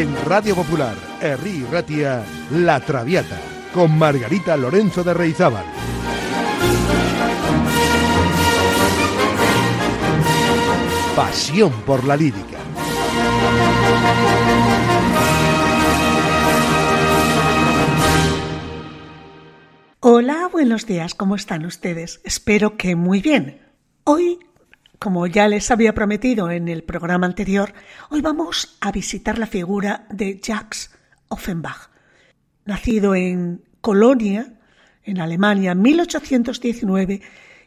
En Radio Popular, Herri Ratia, La Traviata, con Margarita Lorenzo de Reizábal. Pasión por la lírica. Hola, buenos días, ¿cómo están ustedes? Espero que muy bien. Hoy, como ya les había prometido en el programa anterior, hoy vamos a visitar la figura de Jacques Offenbach. Nacido en Colonia, en Alemania, en 1819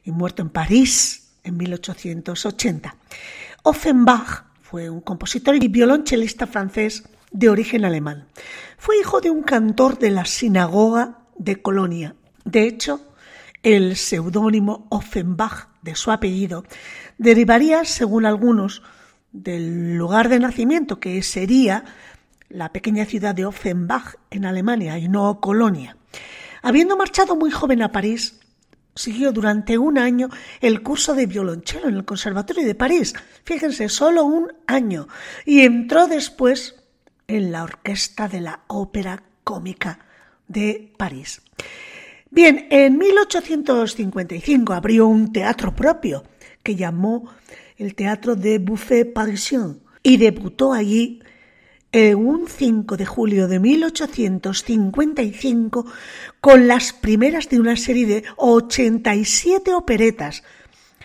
y muerto en París en 1880. Offenbach fue un compositor y violonchelista francés de origen alemán. Fue hijo de un cantor de la sinagoga de Colonia de hecho, el seudónimo Offenbach de su apellido derivaría, según algunos, del lugar de nacimiento, que sería la pequeña ciudad de Offenbach en Alemania y no Colonia. Habiendo marchado muy joven a París, siguió durante un año el curso de violonchelo en el Conservatorio de París. Fíjense, solo un año. Y entró después en la orquesta de la Ópera Cómica de París. Bien, en 1855 abrió un teatro propio que llamó el Teatro de Buffet Parisien y debutó allí en un 5 de julio de 1855 con las primeras de una serie de 87 operetas.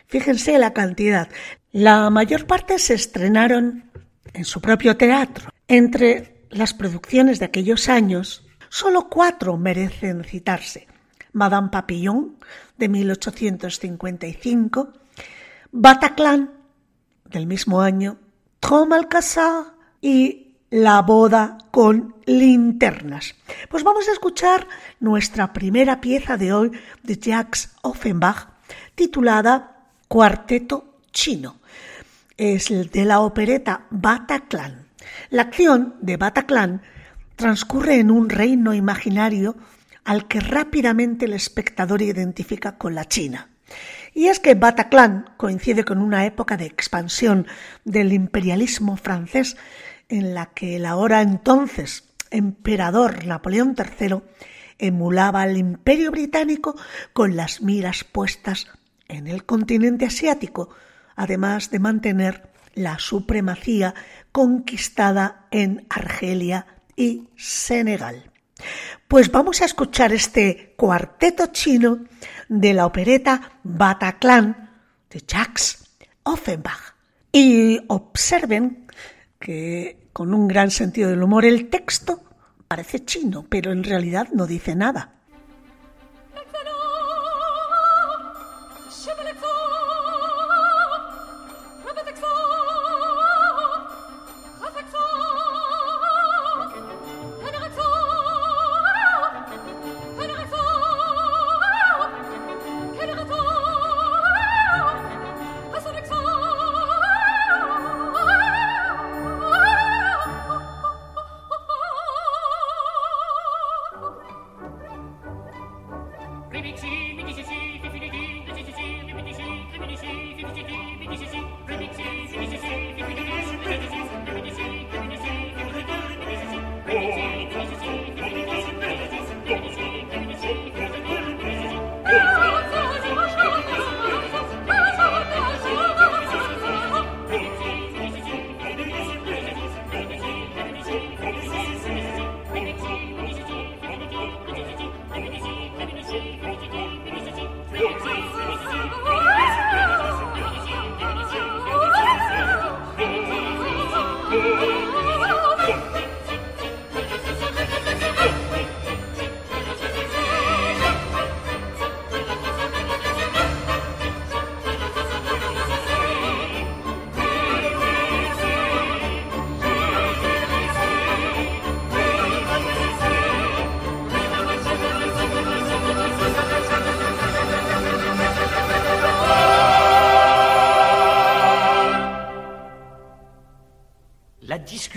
Fíjense la cantidad. La mayor parte se estrenaron en su propio teatro. Entre las producciones de aquellos años, solo cuatro merecen citarse. Madame Papillon de 1855, Bataclan del mismo año, Tom Alcazar y La boda con linternas. Pues vamos a escuchar nuestra primera pieza de hoy de Jacques Offenbach titulada Cuarteto Chino. Es de la opereta Bataclan. La acción de Bataclan transcurre en un reino imaginario al que rápidamente el espectador identifica con la China. Y es que Bataclan coincide con una época de expansión del imperialismo francés en la que el ahora entonces emperador Napoleón III emulaba al imperio británico con las miras puestas en el continente asiático, además de mantener la supremacía conquistada en Argelia y Senegal. Pues vamos a escuchar este cuarteto chino de la opereta Bataclan de Jacques Offenbach. Y observen que con un gran sentido del humor el texto parece chino, pero en realidad no dice nada.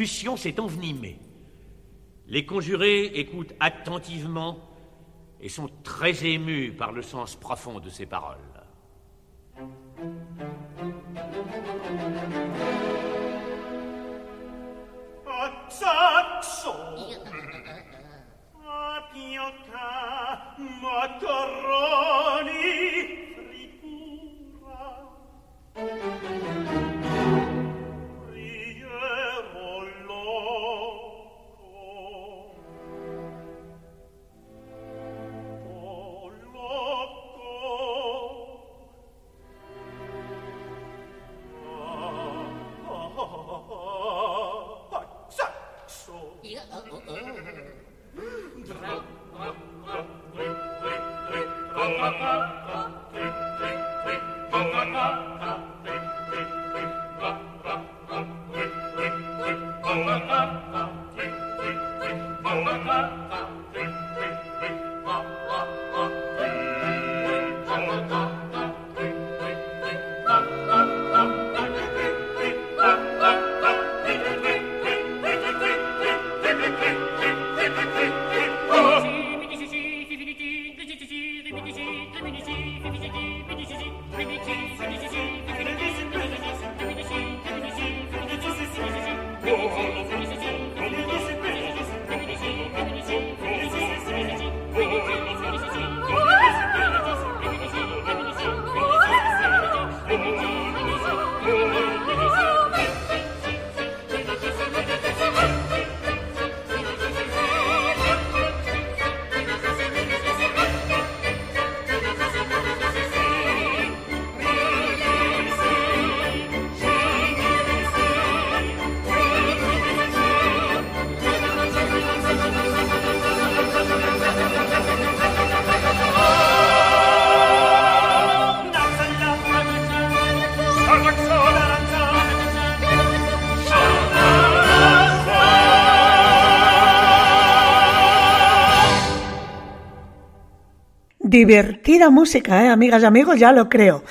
Discussion s'est envenimée. Les conjurés écoutent attentivement et sont très émus par le sens profond de ces paroles. Divertida música, ¿eh, amigas y amigos, ya lo creo.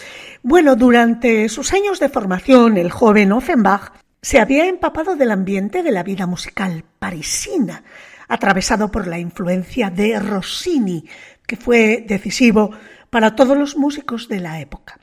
Bueno, durante sus años de formación, el joven Offenbach se había empapado del ambiente de la vida musical parisina, atravesado por la influencia de Rossini, que fue decisivo para todos los músicos de la época.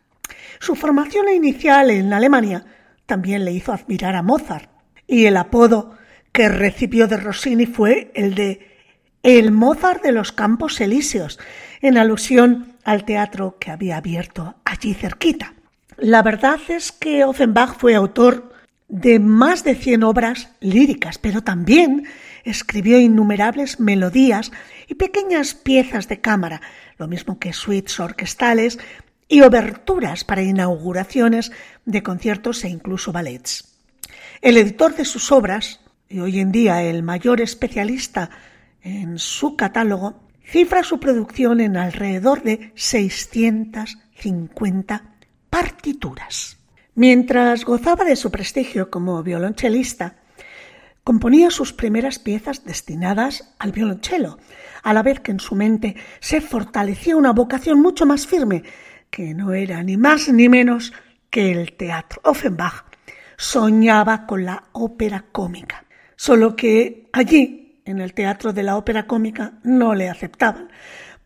Su formación inicial en Alemania también le hizo admirar a Mozart, y el apodo que recibió de Rossini fue el de el Mozart de los Campos Elíseos, en alusión al teatro que había abierto allí cerquita. La verdad es que Offenbach fue autor de más de 100 obras líricas, pero también escribió innumerables melodías y pequeñas piezas de cámara, lo mismo que suites orquestales y oberturas para inauguraciones de conciertos e incluso ballets. El editor de sus obras, y hoy en día el mayor especialista en su catálogo, cifra su producción en alrededor de 650 partituras. Mientras gozaba de su prestigio como violonchelista, componía sus primeras piezas destinadas al violonchelo, a la vez que en su mente se fortalecía una vocación mucho más firme, que no era ni más ni menos que el teatro. Offenbach soñaba con la ópera cómica, solo que allí en el teatro de la ópera cómica no le aceptaban,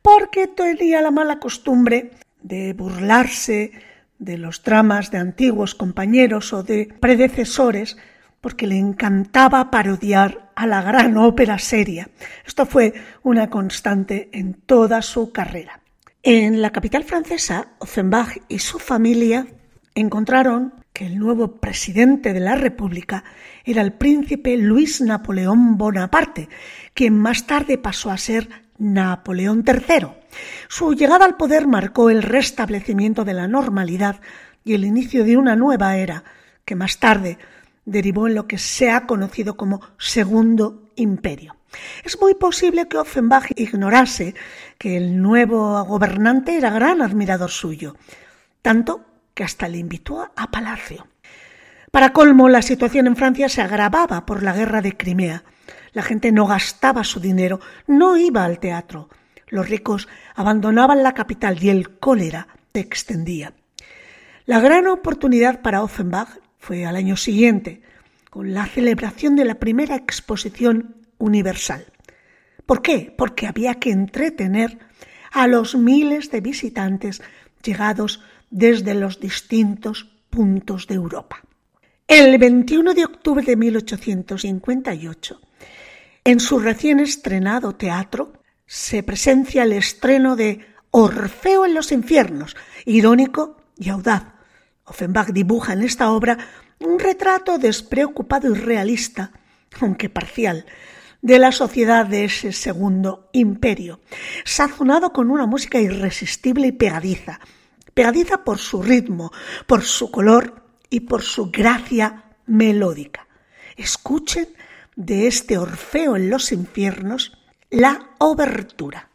porque tenía la mala costumbre de burlarse de los dramas de antiguos compañeros o de predecesores, porque le encantaba parodiar a la gran ópera seria. Esto fue una constante en toda su carrera. En la capital francesa, Offenbach y su familia encontraron que el nuevo presidente de la República era el príncipe Luis Napoleón Bonaparte, quien más tarde pasó a ser Napoleón III. Su llegada al poder marcó el restablecimiento de la normalidad y el inicio de una nueva era, que más tarde derivó en lo que se ha conocido como Segundo Imperio. Es muy posible que Offenbach ignorase que el nuevo gobernante era gran admirador suyo, tanto hasta le invitó a palacio. Para colmo, la situación en Francia se agravaba por la guerra de Crimea. La gente no gastaba su dinero, no iba al teatro. Los ricos abandonaban la capital y el cólera se extendía. La gran oportunidad para Offenbach fue al año siguiente, con la celebración de la primera exposición universal. ¿Por qué? Porque había que entretener a los miles de visitantes llegados desde los distintos puntos de Europa. El 21 de octubre de 1858, en su recién estrenado teatro, se presencia el estreno de Orfeo en los infiernos, irónico y audaz. Offenbach dibuja en esta obra un retrato despreocupado y realista, aunque parcial, de la sociedad de ese segundo imperio, sazonado con una música irresistible y pegadiza, por su ritmo, por su color y por su gracia melódica. Escuchen de este Orfeo en los infiernos la obertura.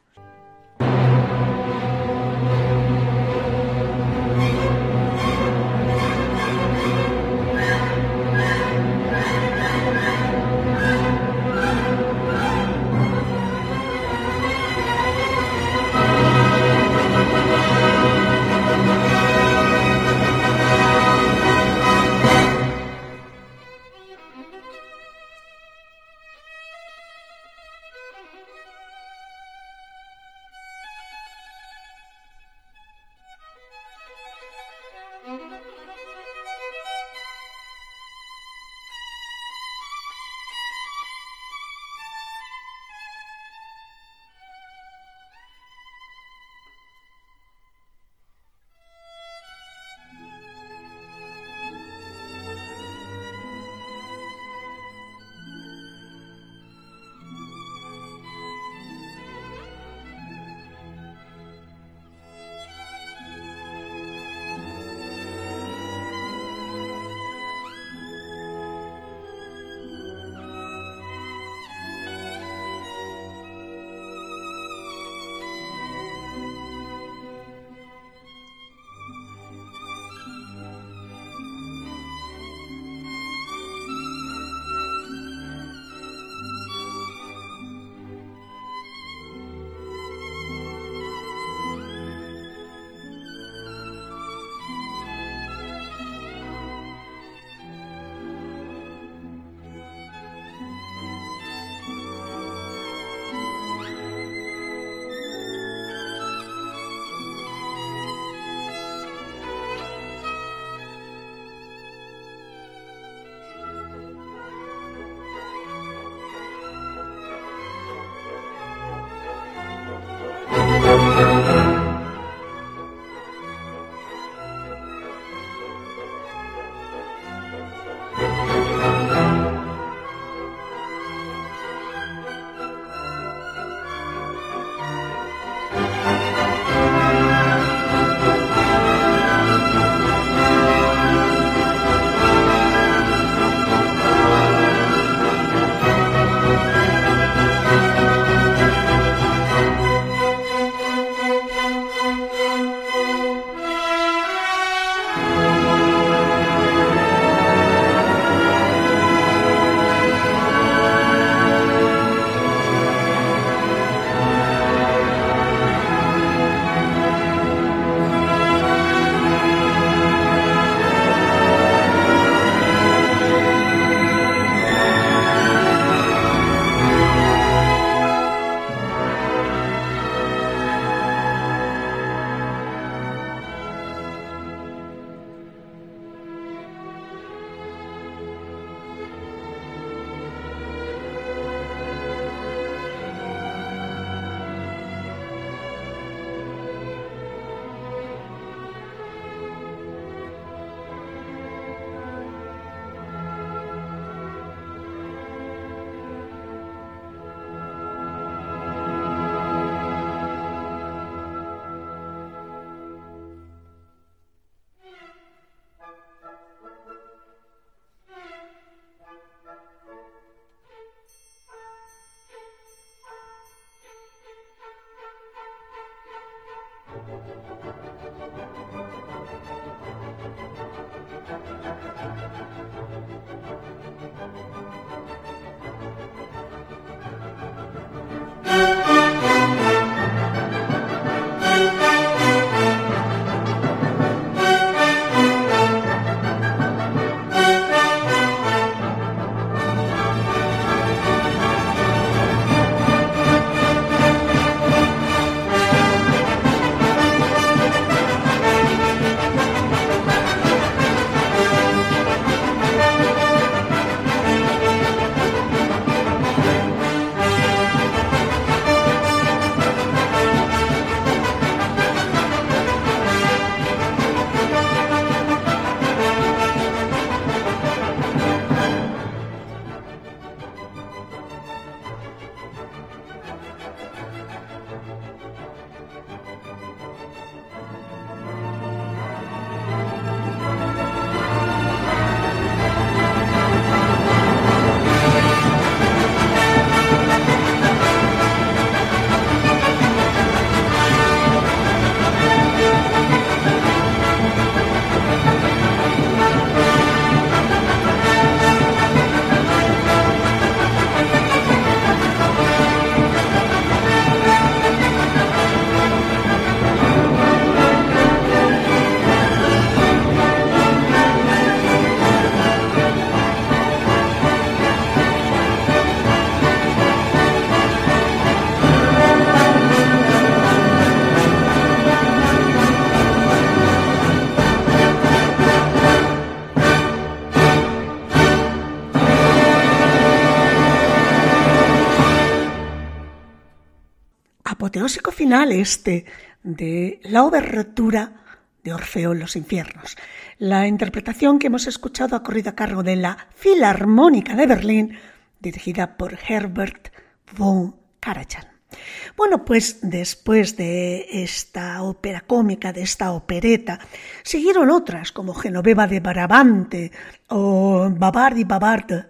Este de la obertura de Orfeo en los infiernos. La interpretación que hemos escuchado ha corrido a cargo de la Filarmónica de Berlín, dirigida por Herbert von Karajan. Bueno, pues después de esta ópera cómica, de esta opereta, siguieron otras como Genoveva de Barabante o Babardi Babarde,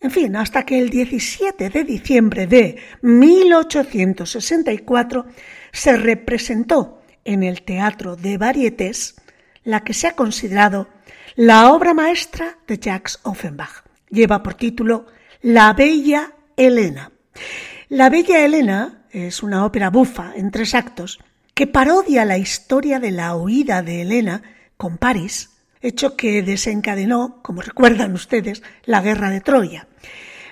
en fin, hasta que el 17 de diciembre de 1864 se representó en el Teatro de Varietés la que se ha considerado la obra maestra de Jacques Offenbach. Lleva por título La Bella Elena. La Bella Elena es una ópera bufa en tres actos que parodia la historia de la huida de Elena con París hecho que desencadenó, como recuerdan ustedes, la guerra de Troya.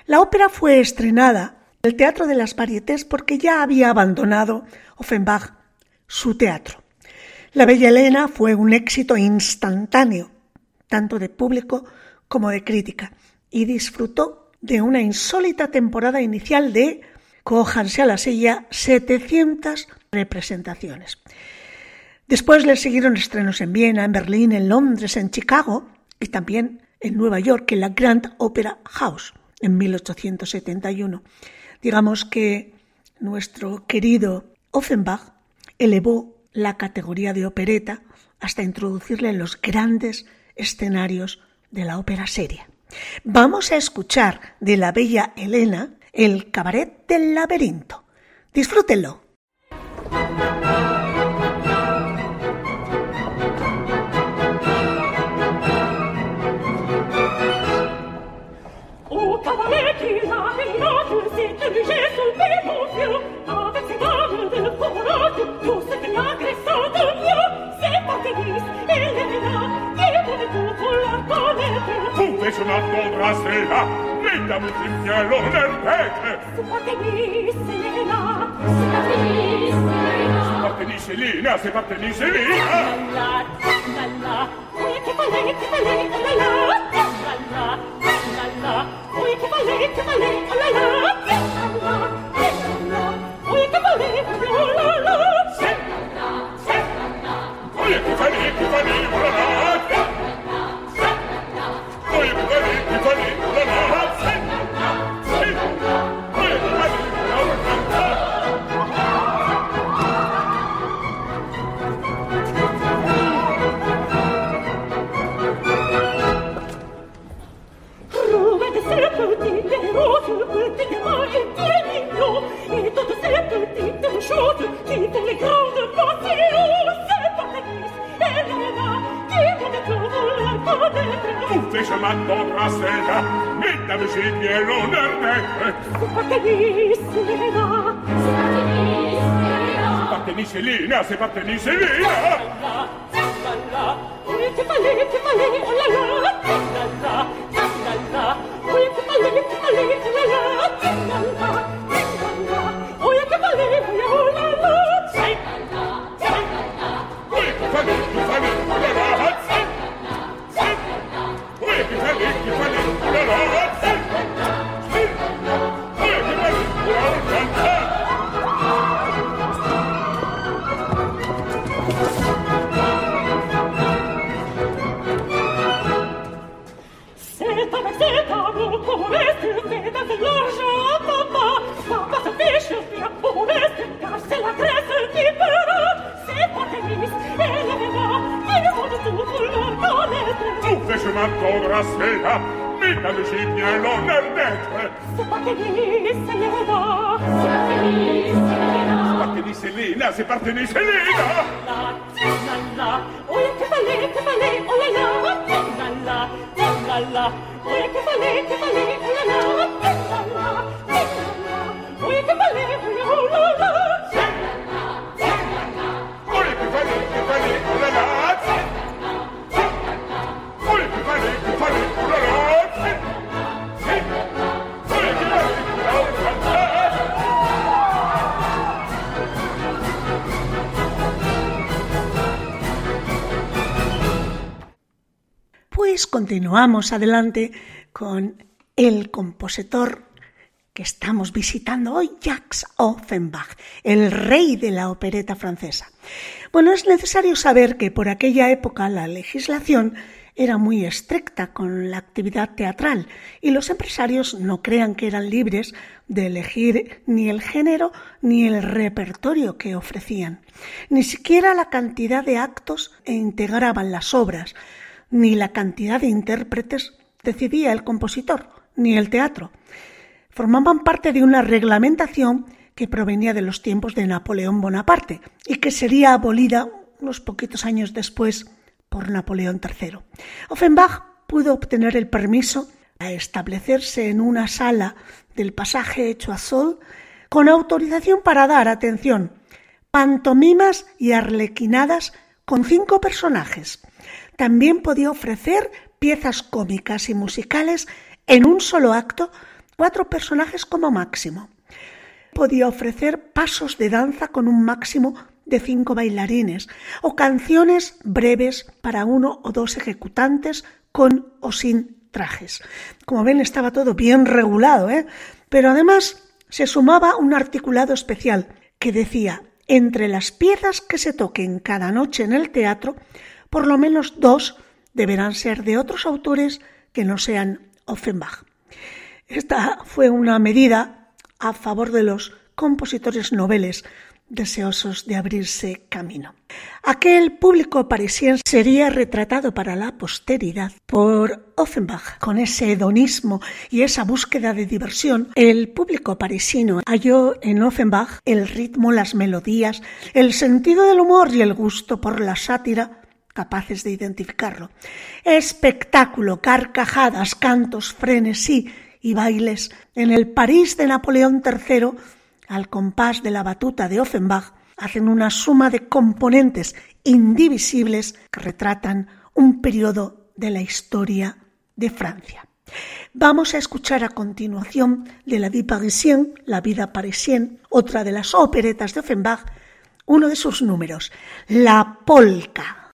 La ópera fue estrenada en el Teatro de las Varietés porque ya había abandonado Offenbach su teatro. La Bella Elena fue un éxito instantáneo, tanto de público como de crítica, y disfrutó de una insólita temporada inicial de, cójanse a la silla, 700 representaciones. Después le siguieron estrenos en Viena, en Berlín, en Londres, en Chicago y también en Nueva York, en la Grand Opera House, en 1871. Digamos que nuestro querido Offenbach elevó la categoría de opereta hasta introducirle en los grandes escenarios de la ópera seria. Vamos a escuchar de la bella Elena el cabaret del laberinto. Disfrútenlo. se parte di Selina! La la la la la la la la la la la La la la la. Oui, che fallait, oh la la scimmiello nerdette. Sbattetemi, Selena, sbattetemi, Selena. Sbattetemi, Selena, sbattetemi, Selena. Zangalla, zangalla, che vale, che vale, Continuamos adelante con el compositor que estamos visitando hoy, Jacques Offenbach, el rey de la opereta francesa. Bueno, es necesario saber que por aquella época la legislación era muy estricta con la actividad teatral y los empresarios no crean que eran libres de elegir ni el género ni el repertorio que ofrecían, ni siquiera la cantidad de actos e integraban las obras, ni la cantidad de intérpretes decidía el compositor, ni el teatro. Formaban parte de una reglamentación que provenía de los tiempos de Napoleón Bonaparte y que sería abolida unos poquitos años después por Napoleón III. Offenbach pudo obtener el permiso a establecerse en una sala del pasaje Choiseul con autorización para dar, atención, pantomimas y arlequinadas con cinco personajes. También podía ofrecer piezas cómicas y musicales en un solo acto, cuatro personajes como máximo. Podía ofrecer pasos de danza con un máximo de cinco bailarines o canciones breves para uno o dos ejecutantes con o sin trajes. Como ven, estaba todo bien regulado, ¿eh? pero además se sumaba un articulado especial que decía, entre las piezas que se toquen cada noche en el teatro, por lo menos dos deberán ser de otros autores que no sean Offenbach. Esta fue una medida a favor de los compositores noveles deseosos de abrirse camino. Aquel público parisiense sería retratado para la posteridad por Offenbach. Con ese hedonismo y esa búsqueda de diversión, el público parisino halló en Offenbach el ritmo, las melodías, el sentido del humor y el gusto por la sátira capaces de identificarlo. Espectáculo, carcajadas, cantos, frenesí y bailes en el París de Napoleón III al compás de la batuta de Offenbach hacen una suma de componentes indivisibles que retratan un periodo de la historia de Francia. Vamos a escuchar a continuación de La Vie Parisienne, La Vida Parisienne, otra de las operetas de Offenbach, uno de sus números, La Polka.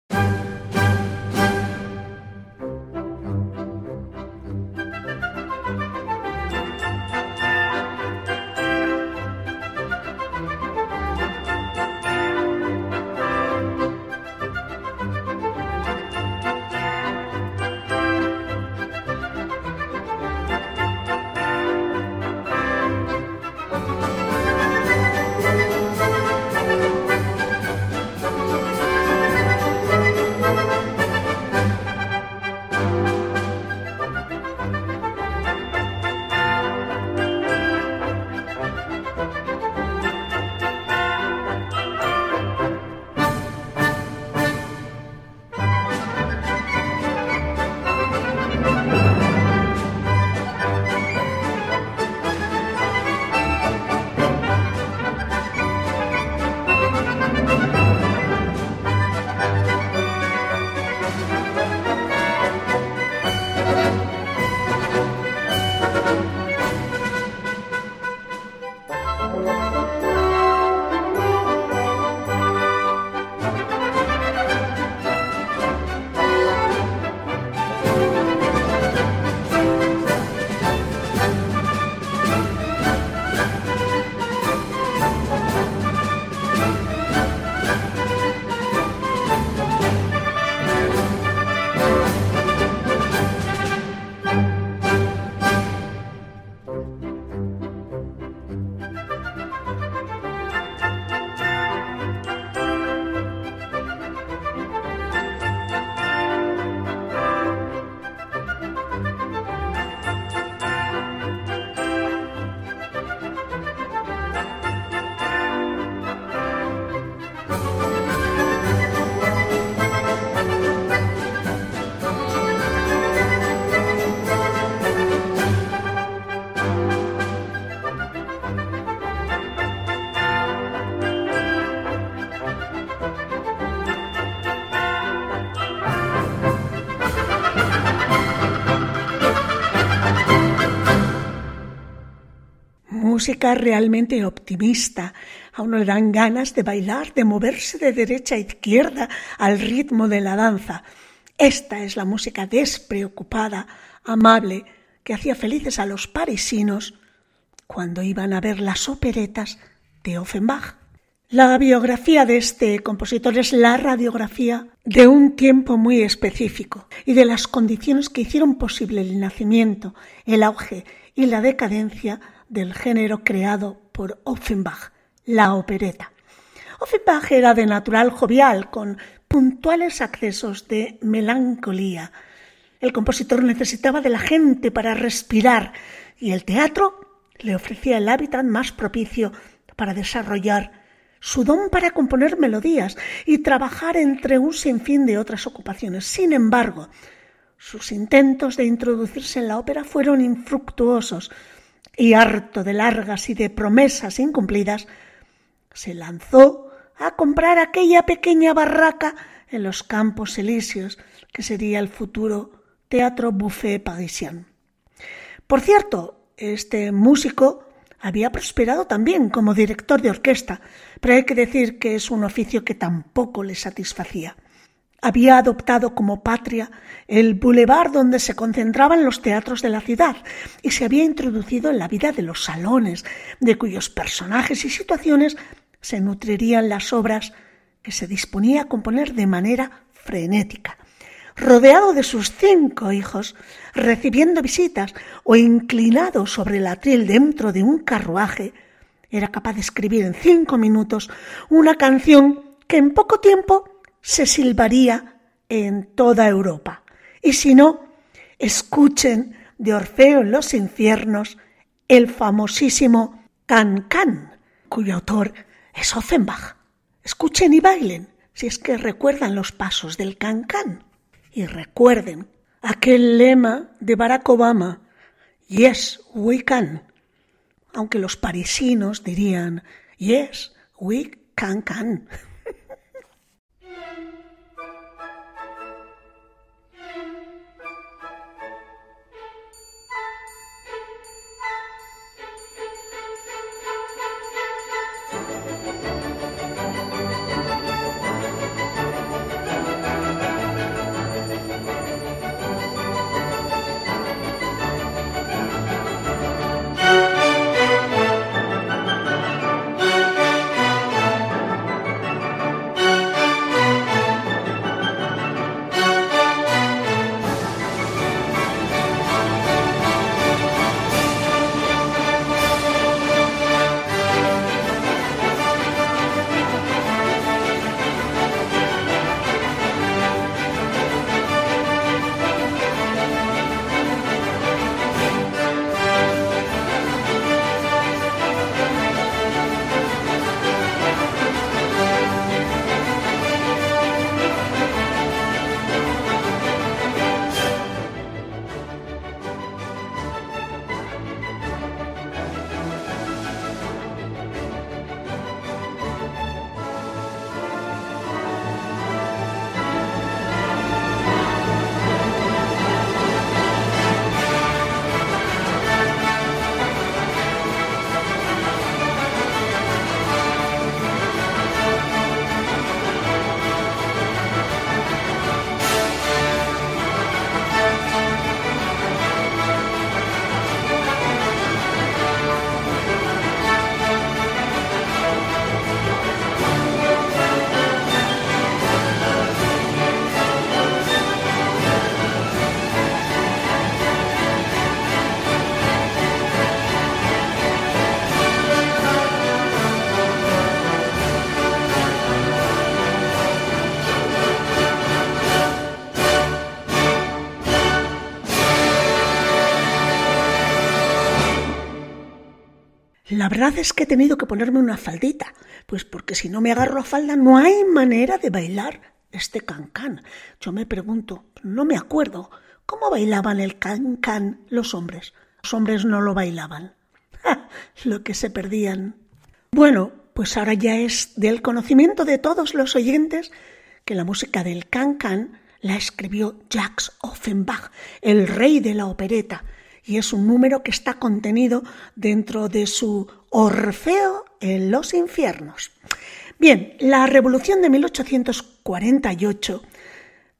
Música realmente optimista. A uno le dan ganas de bailar, de moverse de derecha a izquierda al ritmo de la danza. Esta es la música despreocupada, amable, que hacía felices a los parisinos cuando iban a ver las operetas de Offenbach. La biografía de este compositor es la radiografía de un tiempo muy específico y de las condiciones que hicieron posible el nacimiento, el auge y la decadencia del género creado por Offenbach, la opereta. Offenbach era de natural jovial, con puntuales accesos de melancolía. El compositor necesitaba de la gente para respirar y el teatro le ofrecía el hábitat más propicio para desarrollar su don para componer melodías y trabajar entre un sinfín de otras ocupaciones. Sin embargo, sus intentos de introducirse en la ópera fueron infructuosos, y harto de largas y de promesas incumplidas, se lanzó a comprar aquella pequeña barraca en los campos elíseos que sería el futuro Teatro Buffet Parisien. Por cierto, este músico había prosperado también como director de orquesta, pero hay que decir que es un oficio que tampoco le satisfacía había adoptado como patria el bulevar donde se concentraban los teatros de la ciudad y se había introducido en la vida de los salones, de cuyos personajes y situaciones se nutrirían las obras que se disponía a componer de manera frenética. Rodeado de sus cinco hijos, recibiendo visitas o inclinado sobre el atril dentro de un carruaje, era capaz de escribir en cinco minutos una canción que en poco tiempo se silbaría en toda Europa. Y si no, escuchen de Orfeo en los infiernos el famosísimo Can Can, cuyo autor es Offenbach. Escuchen y bailen, si es que recuerdan los pasos del Can Can. Y recuerden aquel lema de Barack Obama, Yes, we can. Aunque los parisinos dirían, Yes, we can can. Verdad es que he tenido que ponerme una faldita, pues porque si no me agarro a falda no hay manera de bailar este cancán. Yo me pregunto, no me acuerdo, ¿cómo bailaban el cancán los hombres? Los hombres no lo bailaban. Lo que se perdían. Bueno, pues ahora ya es del conocimiento de todos los oyentes que la música del cancán la escribió Jacques Offenbach, el rey de la opereta, y es un número que está contenido dentro de su Orfeo en los infiernos. Bien, la revolución de 1848,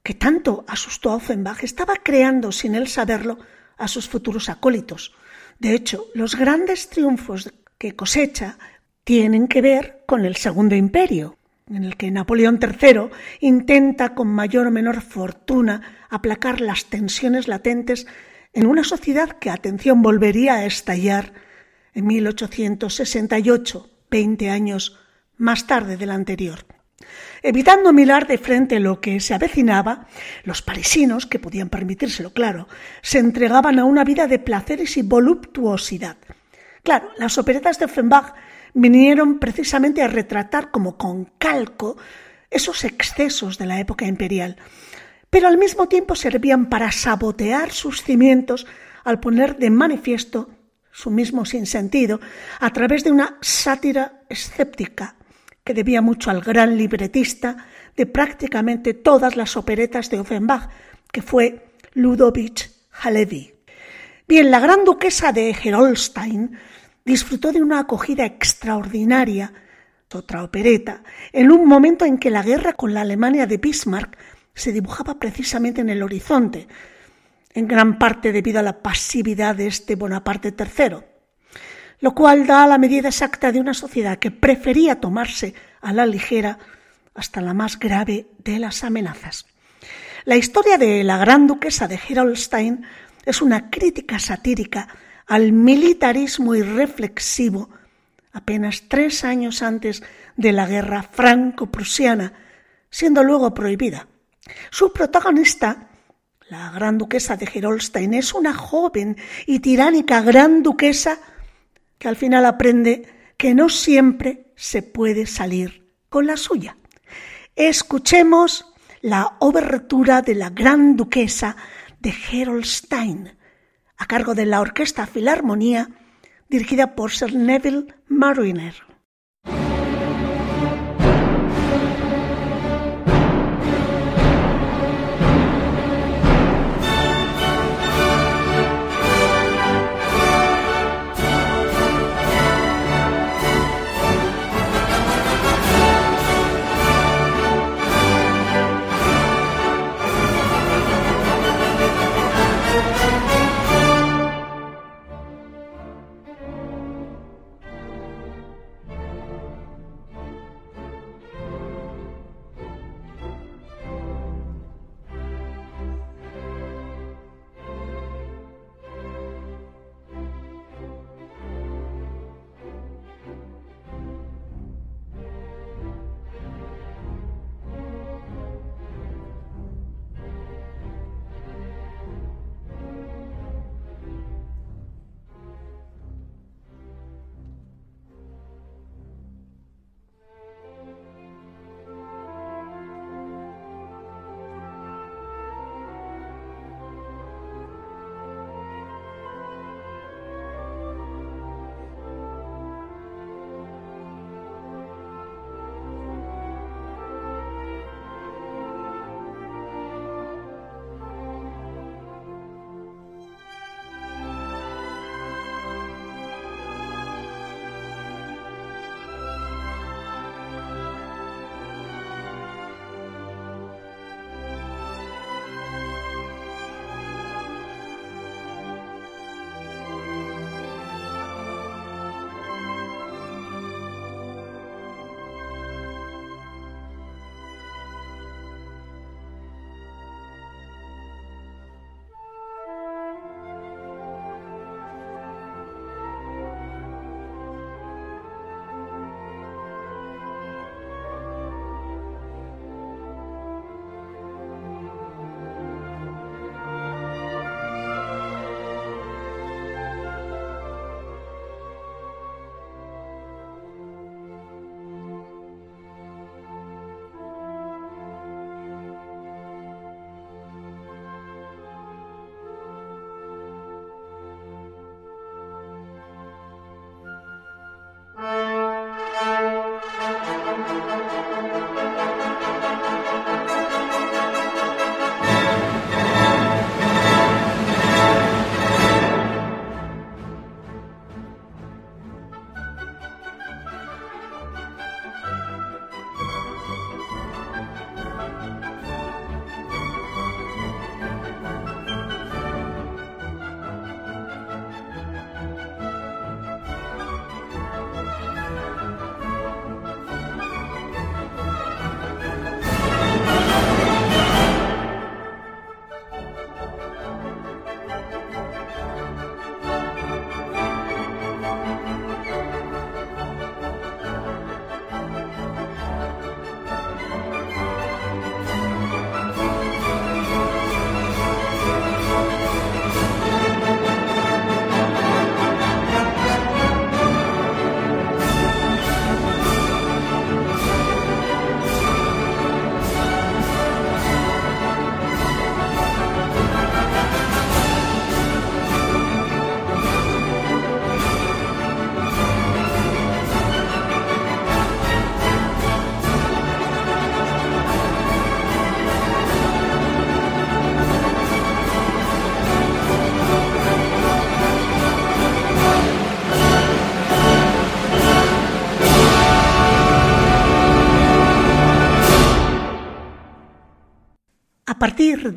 que tanto asustó a Offenbach, estaba creando, sin él saberlo, a sus futuros acólitos. De hecho, los grandes triunfos que cosecha tienen que ver con el Segundo Imperio, en el que Napoleón III intenta con mayor o menor fortuna aplacar las tensiones latentes en una sociedad que, atención, volvería a estallar en 1868, 20 años más tarde del anterior. Evitando mirar de frente lo que se avecinaba, los parisinos, que podían permitírselo, claro, se entregaban a una vida de placeres y voluptuosidad. Claro, las operetas de Offenbach vinieron precisamente a retratar como con calco esos excesos de la época imperial, pero al mismo tiempo servían para sabotear sus cimientos al poner de manifiesto su mismo sinsentido a través de una sátira escéptica que debía mucho al gran libretista de prácticamente todas las operetas de Offenbach, que fue Ludovich Halevi. Bien, la gran duquesa de Gerolstein disfrutó de una acogida extraordinaria, otra opereta, en un momento en que la guerra con la Alemania de Bismarck se dibujaba precisamente en el horizonte, en gran parte debido a la pasividad de este Bonaparte III, lo cual da la medida exacta de una sociedad que prefería tomarse a la ligera hasta la más grave de las amenazas. La historia de la gran duquesa de Gerolstein es una crítica satírica al militarismo irreflexivo apenas tres años antes de la guerra franco-prusiana, siendo luego prohibida. Su protagonista, la gran duquesa de Gerolstein, es una joven y tiránica gran duquesa que al final aprende que no siempre se puede salir con la suya. Escuchemos la obertura de la gran duquesa de Gerolstein, a cargo de la Orquesta Filarmonía, dirigida por Sir Neville Mariner.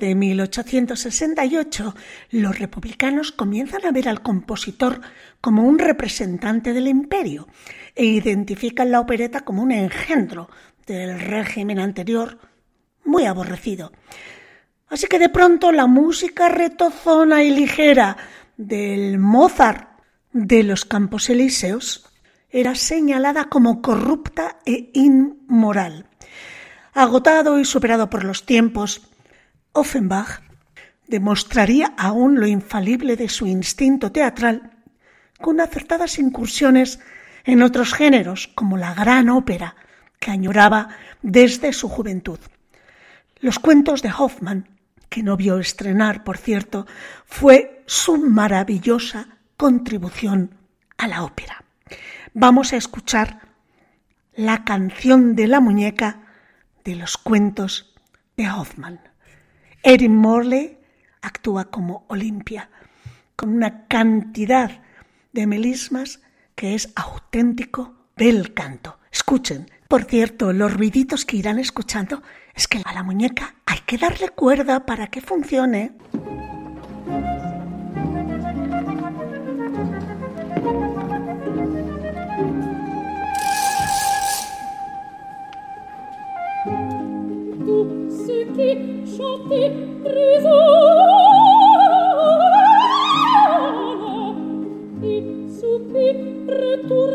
De 1868, los republicanos comienzan a ver al compositor como un representante del imperio e identifican la opereta como un engendro del régimen anterior muy aborrecido. Así que de pronto la música retozona y ligera del Mozart de los Campos Elíseos era señalada como corrupta e inmoral. Agotado y superado por los tiempos, Offenbach demostraría aún lo infalible de su instinto teatral con acertadas incursiones en otros géneros, como la gran ópera, que añoraba desde su juventud. Los cuentos de Hoffman, que no vio estrenar, por cierto, fue su maravillosa contribución a la ópera. Vamos a escuchar la canción de la muñeca de los cuentos de Hoffman. Erin Morley actúa como Olimpia, con una cantidad de melismas que es auténtico bel canto. Escuchen, por cierto, los ruiditos que irán escuchando es que a la muñeca hay que darle cuerda para que funcione. Retur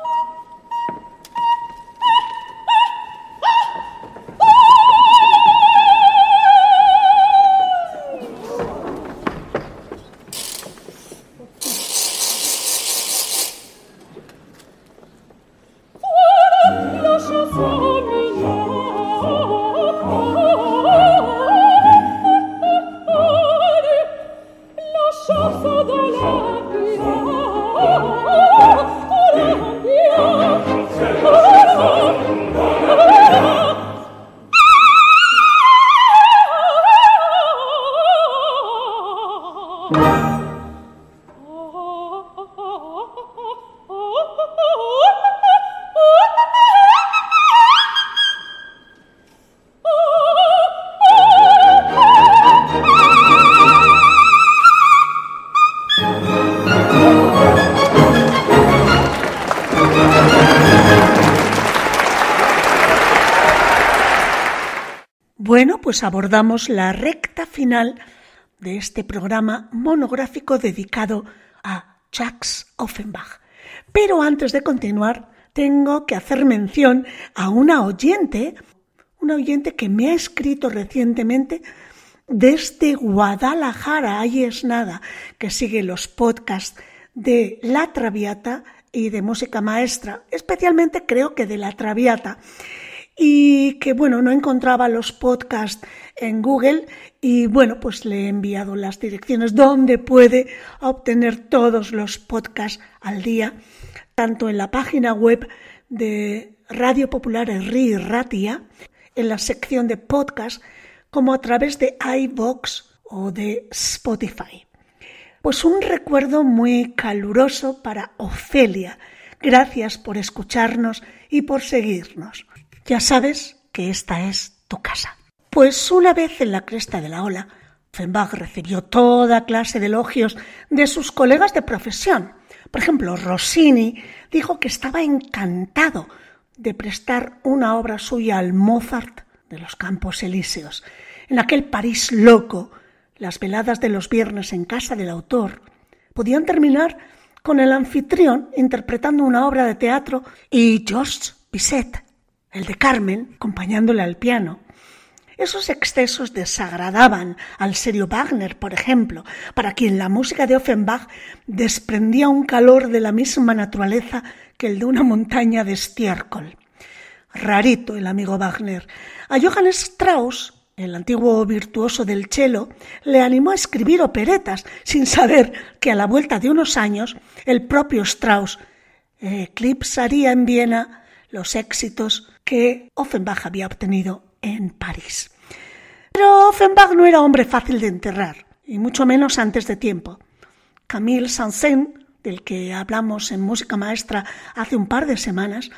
pues abordamos la recta final de este programa monográfico dedicado a Jacques Offenbach. Pero antes de continuar, tengo que hacer mención a una oyente, una oyente que me ha escrito recientemente desde Guadalajara, ahí es nada, que sigue los podcasts de La Traviata y de música maestra, especialmente creo que de La Traviata y que bueno, no encontraba los podcasts en Google y bueno, pues le he enviado las direcciones donde puede obtener todos los podcasts al día, tanto en la página web de Radio Popular Ri Ratia, en la sección de podcast, como a través de iVox o de Spotify. Pues un recuerdo muy caluroso para Ofelia. Gracias por escucharnos y por seguirnos. Ya sabes que esta es tu casa. Pues una vez en la cresta de la ola, Offenbach recibió toda clase de elogios de sus colegas de profesión. Por ejemplo, Rossini dijo que estaba encantado de prestar una obra suya al Mozart de los Campos Elíseos. En aquel París loco, las veladas de los viernes en casa del autor podían terminar con el anfitrión interpretando una obra de teatro y Georges Bizet, el de Carmen, acompañándole al piano. Esos excesos desagradaban al serio Wagner, por ejemplo, para quien la música de Offenbach desprendía un calor de la misma naturaleza que el de una montaña de estiércol. Rarito el amigo Wagner. A Johann Strauss, el antiguo virtuoso del cello, le animó a escribir operetas, sin saber que a la vuelta de unos años el propio Strauss eclipsaría en Viena los éxitos que Offenbach había obtenido en París. Pero Offenbach no era hombre fácil de enterrar, y mucho menos antes de tiempo. Camille Saint-Saëns, del que hablamos en Música Maestra hace un par de semanas,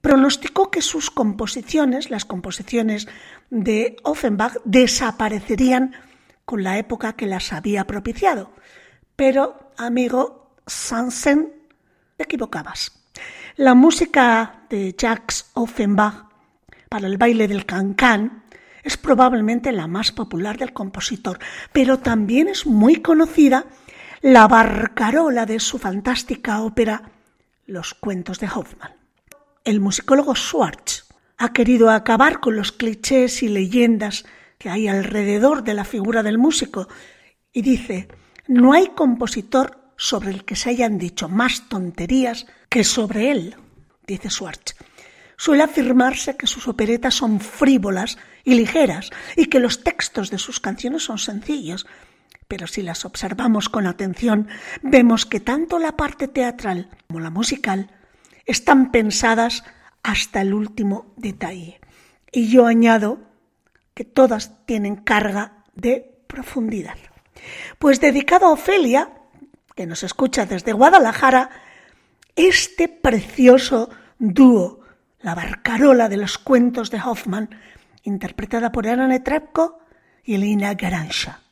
pronosticó que sus composiciones, las composiciones de Offenbach, desaparecerían con la época que las había propiciado. Pero, amigo Sansen, te equivocabas. La música de Jacques Offenbach para el baile del cancán es probablemente la más popular del compositor, pero también es muy conocida la barcarola de su fantástica ópera Los cuentos de Hoffmann. El musicólogo Schwartz ha querido acabar con los clichés y leyendas que hay alrededor de la figura del músico y dice, no hay compositor sobre el que se hayan dicho más tonterías que sobre él, dice Schwartz. Suele afirmarse que sus operetas son frívolas y ligeras y que los textos de sus canciones son sencillos, pero si las observamos con atención, vemos que tanto la parte teatral como la musical están pensadas hasta el último detalle. Y yo añado que todas tienen carga de profundidad. Pues dedicado a Ofelia, que nos escucha desde Guadalajara, este precioso dúo la barcarola de los cuentos de Hoffman, interpretada por Anna Netrebko y Elina Garancha.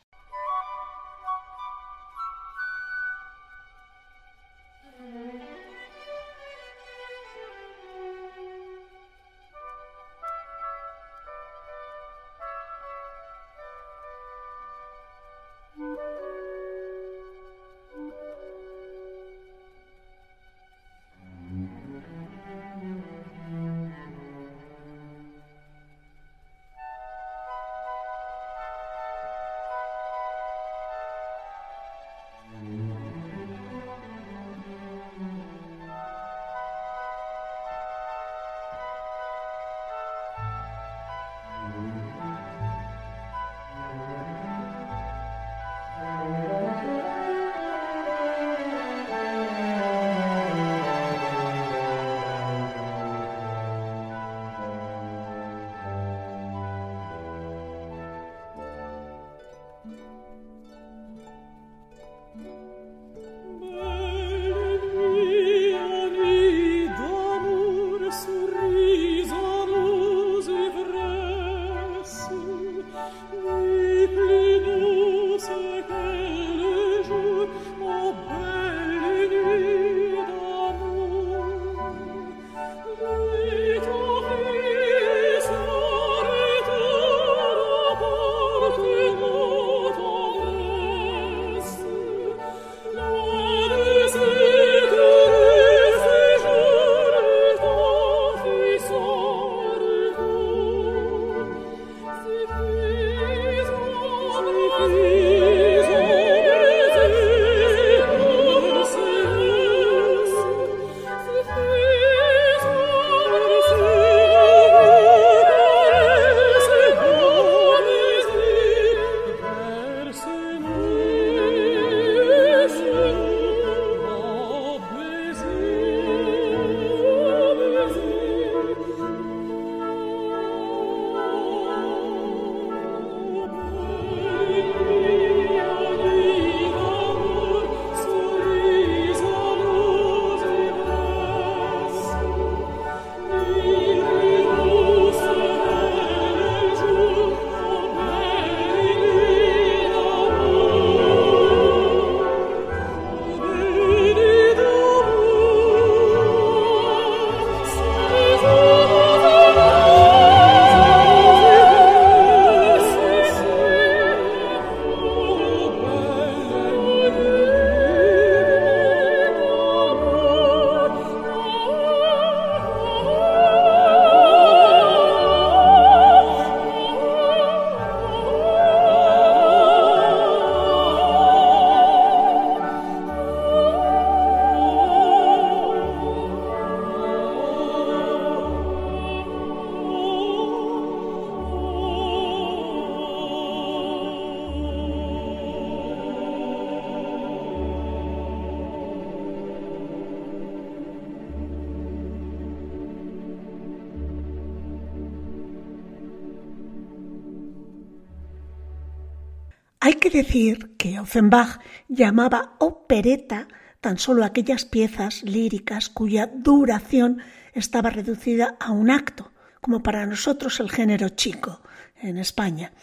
Decir que Offenbach llamaba opereta tan solo aquellas piezas líricas cuya duración estaba reducida a un acto, como para nosotros el género chico en España.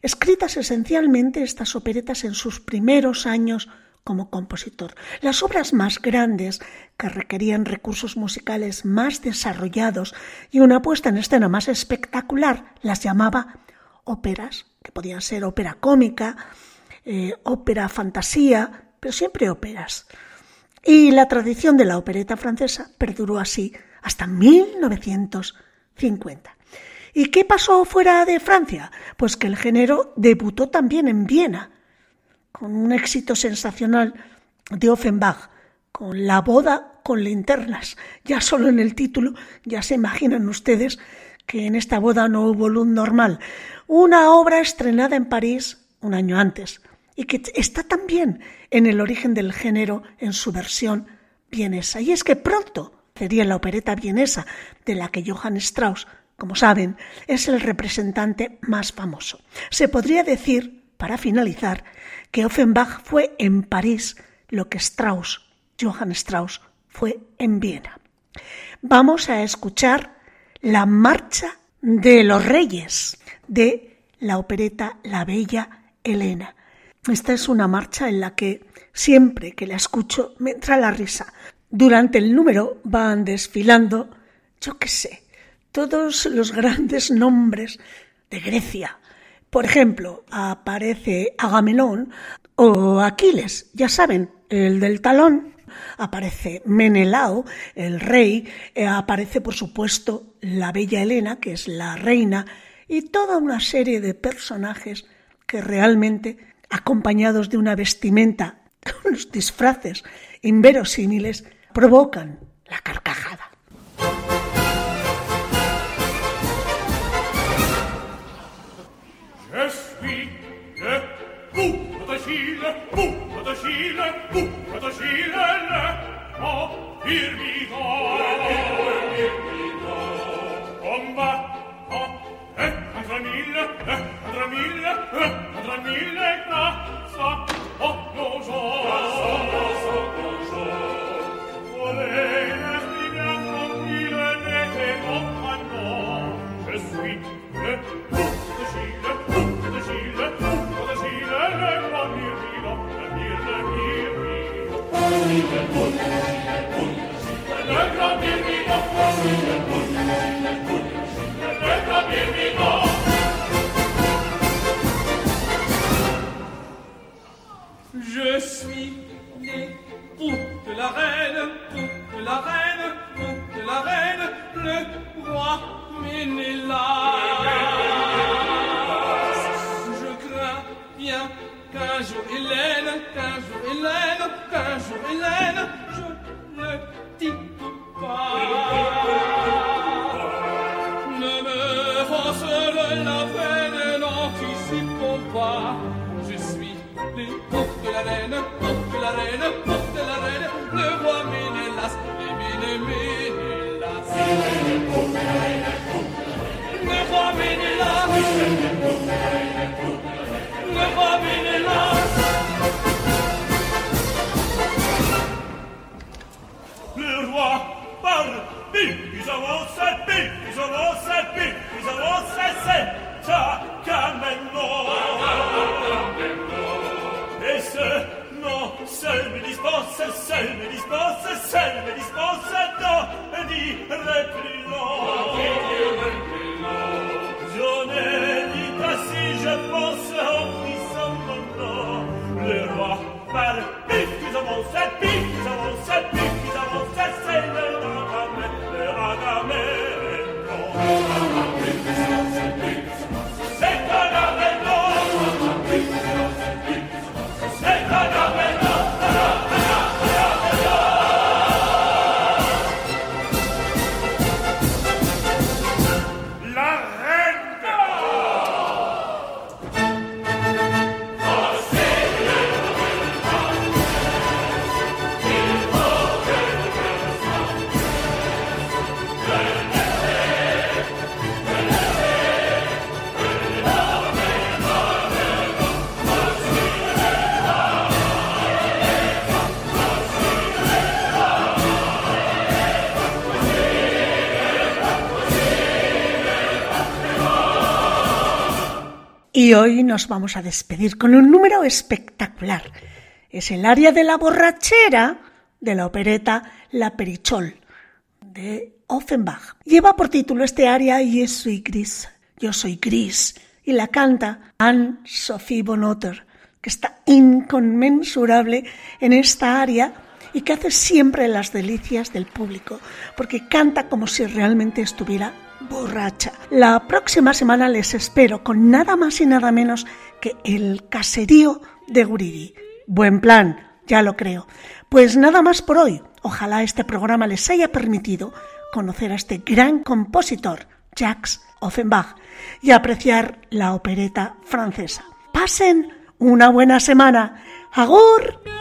Escritas esencialmente estas operetas en sus primeros años como compositor. Las obras más grandes, que requerían recursos musicales más desarrollados y una puesta en escena más espectacular, las llamaba óperas, que podían ser ópera cómica, eh, ópera fantasía, pero siempre óperas. Y la tradición de la opereta francesa perduró así hasta 1950. ¿Y qué pasó fuera de Francia? Pues que el género debutó también en Viena, con un éxito sensacional de Offenbach, con La boda con linternas. Ya solo en el título ya se imaginan ustedes que en esta boda no hubo luz normal. Una obra estrenada en París un año antes y que está también en el origen del género en su versión vienesa. Y es que pronto sería la opereta vienesa de la que Johann Strauss, como saben, es el representante más famoso. Se podría decir, para finalizar, que Offenbach fue en París lo que Strauss, Johann Strauss, fue en Viena. Vamos a escuchar la marcha de los reyes de la opereta La Bella Elena. Esta es una marcha en la que siempre que la escucho me entra la risa. Durante el número van desfilando, yo qué sé, todos los grandes nombres de Grecia, por ejemplo, aparece Agamenón o Aquiles, ya saben, el del talón. Aparece Menelao, el rey, eh, aparece por supuesto la bella Helena, que es la reina, y toda una serie de personajes que realmente, acompañados de una vestimenta, unos disfraces inverosímiles, provocan la carcajada. Hoy nos vamos a despedir con un número espectacular. Es el área de la borrachera de la opereta La Perichol de Offenbach. Lleva por título este área Y soy gris. Yo soy gris. Y la canta Anne-Sophie Bonotter, que está inconmensurable en esta área y que hace siempre las delicias del público, porque canta como si realmente estuviera borracha. La próxima semana les espero con nada más y nada menos que el caserío de Guridi. Buen plan, ya lo creo. Pues nada más por hoy. Ojalá este programa les haya permitido conocer a este gran compositor, Jacques Offenbach, y apreciar la opereta francesa. Pasen una buena semana. ¡Agur!